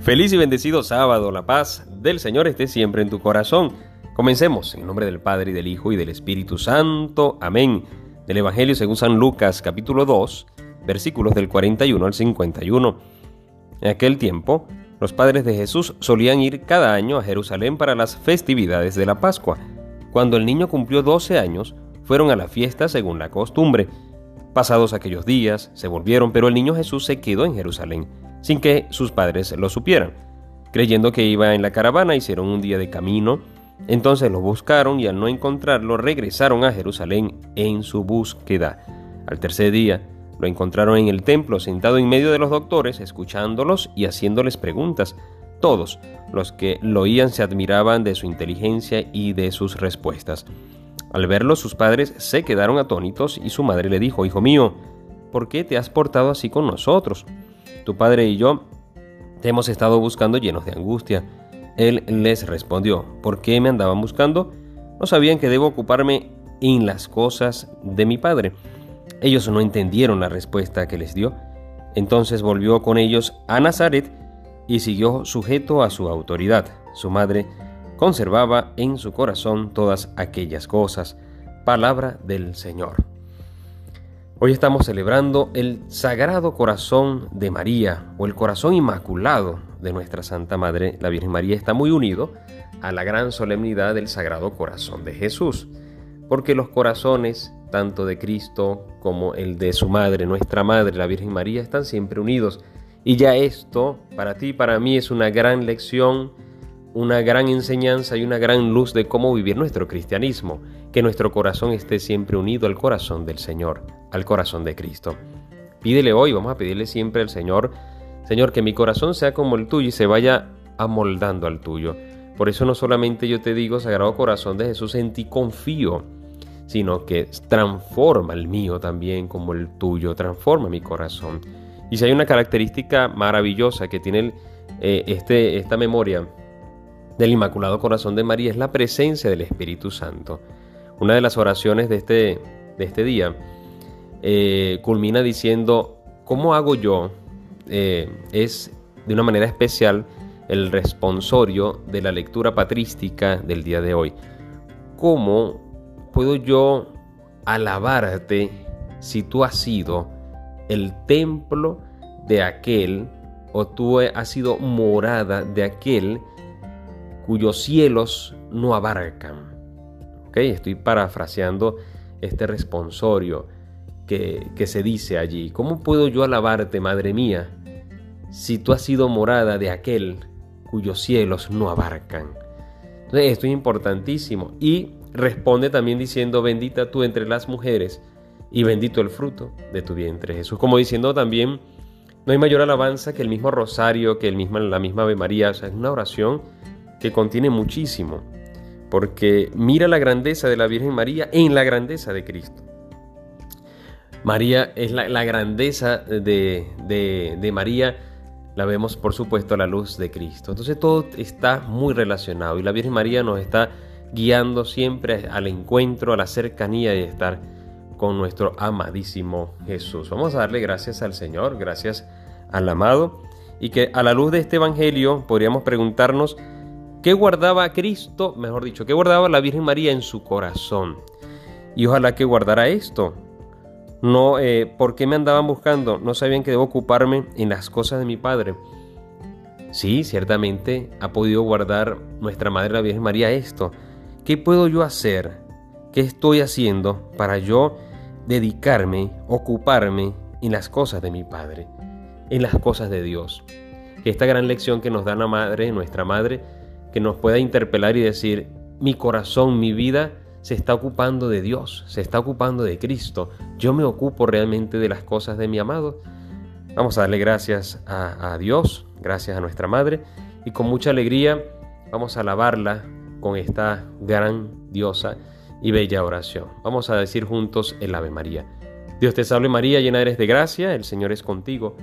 Feliz y bendecido sábado, la paz del Señor esté siempre en tu corazón. Comencemos en nombre del Padre y del Hijo y del Espíritu Santo. Amén. Del Evangelio según San Lucas capítulo 2, versículos del 41 al 51. En aquel tiempo, los padres de Jesús solían ir cada año a Jerusalén para las festividades de la Pascua. Cuando el niño cumplió 12 años, fueron a la fiesta según la costumbre. Pasados aquellos días, se volvieron, pero el niño Jesús se quedó en Jerusalén sin que sus padres lo supieran. Creyendo que iba en la caravana, hicieron un día de camino, entonces lo buscaron y al no encontrarlo regresaron a Jerusalén en su búsqueda. Al tercer día, lo encontraron en el templo sentado en medio de los doctores, escuchándolos y haciéndoles preguntas. Todos los que lo oían se admiraban de su inteligencia y de sus respuestas. Al verlo, sus padres se quedaron atónitos y su madre le dijo, Hijo mío, ¿por qué te has portado así con nosotros? Tu padre y yo te hemos estado buscando llenos de angustia. Él les respondió, ¿por qué me andaban buscando? No sabían que debo ocuparme en las cosas de mi padre. Ellos no entendieron la respuesta que les dio. Entonces volvió con ellos a Nazaret y siguió sujeto a su autoridad. Su madre conservaba en su corazón todas aquellas cosas. Palabra del Señor. Hoy estamos celebrando el Sagrado Corazón de María o el Corazón Inmaculado de nuestra Santa Madre, la Virgen María, está muy unido a la gran solemnidad del Sagrado Corazón de Jesús, porque los corazones, tanto de Cristo como el de su Madre, nuestra Madre, la Virgen María, están siempre unidos. Y ya esto, para ti y para mí, es una gran lección una gran enseñanza y una gran luz de cómo vivir nuestro cristianismo, que nuestro corazón esté siempre unido al corazón del Señor, al corazón de Cristo. Pídele hoy, vamos a pedirle siempre al Señor, Señor, que mi corazón sea como el tuyo y se vaya amoldando al tuyo. Por eso no solamente yo te digo, Sagrado Corazón de Jesús, en ti confío, sino que transforma el mío también como el tuyo, transforma mi corazón. Y si hay una característica maravillosa que tiene eh, este, esta memoria del Inmaculado Corazón de María es la presencia del Espíritu Santo. Una de las oraciones de este, de este día eh, culmina diciendo, ¿cómo hago yo? Eh, es de una manera especial el responsorio de la lectura patrística del día de hoy. ¿Cómo puedo yo alabarte si tú has sido el templo de aquel o tú has sido morada de aquel cuyos cielos no abarcan. ¿Okay? Estoy parafraseando este responsorio que, que se dice allí. ¿Cómo puedo yo alabarte, Madre mía, si tú has sido morada de aquel cuyos cielos no abarcan? Esto es importantísimo. Y responde también diciendo, bendita tú entre las mujeres y bendito el fruto de tu vientre, Jesús. Como diciendo también, no hay mayor alabanza que el mismo rosario, que el mismo, la misma Ave María. O sea, es una oración que contiene muchísimo, porque mira la grandeza de la Virgen María en la grandeza de Cristo. María es la, grandeza de, de, María, la vemos por supuesto a la luz de Cristo. Entonces todo está muy relacionado y la Virgen María nos está guiando siempre al encuentro, a la cercanía de estar con nuestro amadísimo Jesús. Vamos a darle gracias al Señor, gracias al amado, y que a la luz de este Evangelio podríamos preguntarnos ¿Qué guardaba Cristo, mejor dicho, qué guardaba la Virgen María en su corazón? Y ojalá que guardara esto. No, eh, ¿por qué me andaban buscando? No sabían que debo ocuparme en las cosas de mi Padre. Sí, ciertamente ha podido guardar nuestra Madre la Virgen María esto. ¿Qué puedo yo hacer? ¿Qué estoy haciendo para yo dedicarme, ocuparme en las cosas de mi Padre, en las cosas de Dios? esta gran lección que nos da la Madre, nuestra Madre, que nos pueda interpelar y decir, mi corazón, mi vida se está ocupando de Dios, se está ocupando de Cristo. Yo me ocupo realmente de las cosas de mi amado. Vamos a darle gracias a, Dios, gracias a nuestra Madre y con mucha alegría vamos a alabarla con esta gran diosa y bella oración. Vamos a decir juntos el Ave María. Dios te salve María, llena eres de gracia, el Señor es contigo.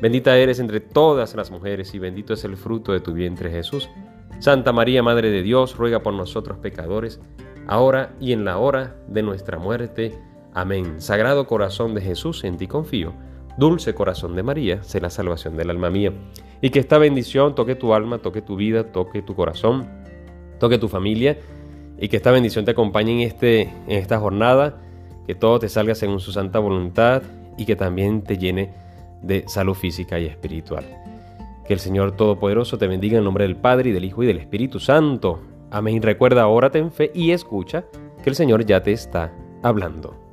Bendita eres entre todas las mujeres y bendito es el fruto de tu vientre Jesús. Santa María, Madre de Dios, ruega por nosotros pecadores, ahora y en la hora de nuestra muerte. Amén. Sagrado corazón de Jesús, en ti confío. Dulce corazón de María, sé la salvación del alma mía. Y que esta bendición toque tu alma, toque tu vida, toque tu corazón, toque tu familia. Y que esta bendición te acompañe en, este, en esta jornada. Que todo te salga según su santa voluntad y que también te llene de salud física y espiritual. Que el Señor Todopoderoso te bendiga en nombre del Padre y del Hijo y del Espíritu Santo. Amén. Recuerda, órate en fe y escucha que el Señor ya te está hablando.